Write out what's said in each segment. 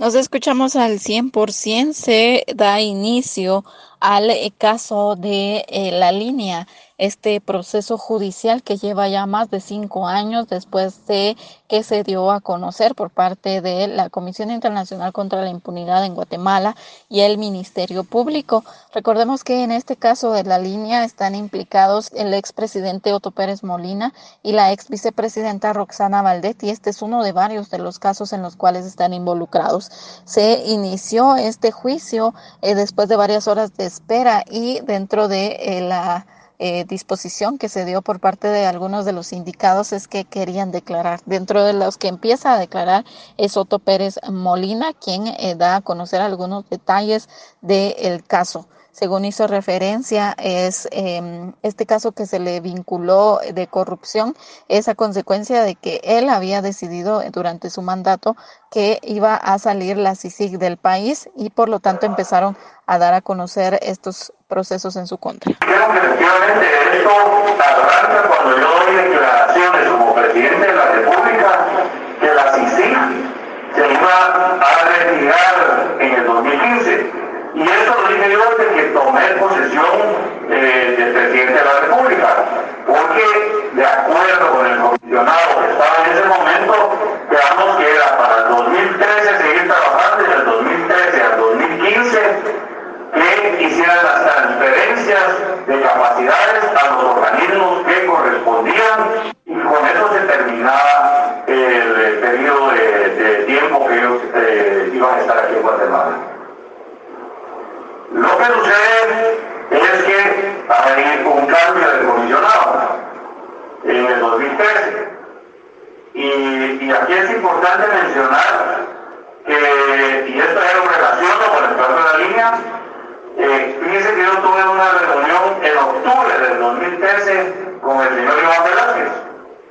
Nos escuchamos al 100%, se da inicio al eh, caso de eh, la línea este proceso judicial que lleva ya más de cinco años después de que se dio a conocer por parte de la Comisión Internacional contra la Impunidad en Guatemala y el Ministerio Público. Recordemos que en este caso de la línea están implicados el expresidente Otto Pérez Molina y la ex vicepresidenta Roxana Valdetti. Este es uno de varios de los casos en los cuales están involucrados. Se inició este juicio eh, después de varias horas de espera y dentro de eh, la eh, disposición que se dio por parte de algunos de los indicados es que querían declarar. Dentro de los que empieza a declarar es Otto Pérez Molina, quien eh, da a conocer algunos detalles del caso según hizo referencia, es em, este caso que se le vinculó de corrupción es a consecuencia de que él había decidido durante su mandato que iba a salir la CICIG del país y por lo tanto empezaron a dar a conocer estos procesos en su contra. Creo que efectivamente esto arranca cuando yo doy declaraciones como presidente de la República que la CICIG se iba a retirar en el 2015 y eso lo dije yo desde que tomé posesión eh, de presidente de la República, porque de acuerdo con el comisionado que estaba en ese momento, quedamos que era para el 2013 seguir trabajando y del 2013 al 2015 que hicieran las transferencias de capacidades a los organismos que correspondían y con eso se terminaba el periodo de, tiempo que ellos eh, iban a estar aquí en Guatemala. Lo que sucede es que hay un cambio de comisionado en el 2013. Y, aquí es importante mencionar que, y esto ya lo relaciono con el caso de la línea, eh, fíjense que yo tuve una reunión en octubre del 2013 con el señor Iván Velázquez.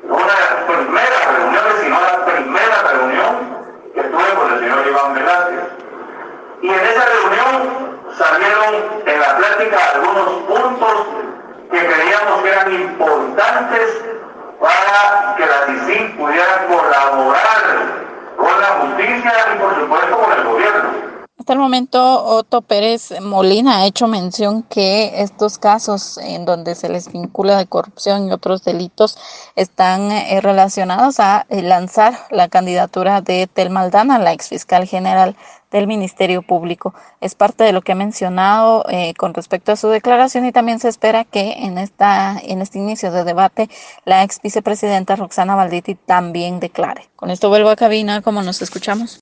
Una de las primeras reuniones, si no la primera reunión que tuve con el señor Iván Velázquez. Y en esa reunión salieron en la plática algunos puntos que creíamos que eran importantes para que la CICIG pudiera colaborar con la justicia y por supuesto con el gobierno. Hasta el momento, Otto Pérez Molina ha hecho mención que estos casos en donde se les vincula de corrupción y otros delitos están eh, relacionados a eh, lanzar la candidatura de Tel Maldana, la ex fiscal general del Ministerio Público. Es parte de lo que ha mencionado eh, con respecto a su declaración y también se espera que en, esta, en este inicio de debate la ex vicepresidenta Roxana Valditi también declare. Con esto vuelvo a cabina, como nos escuchamos.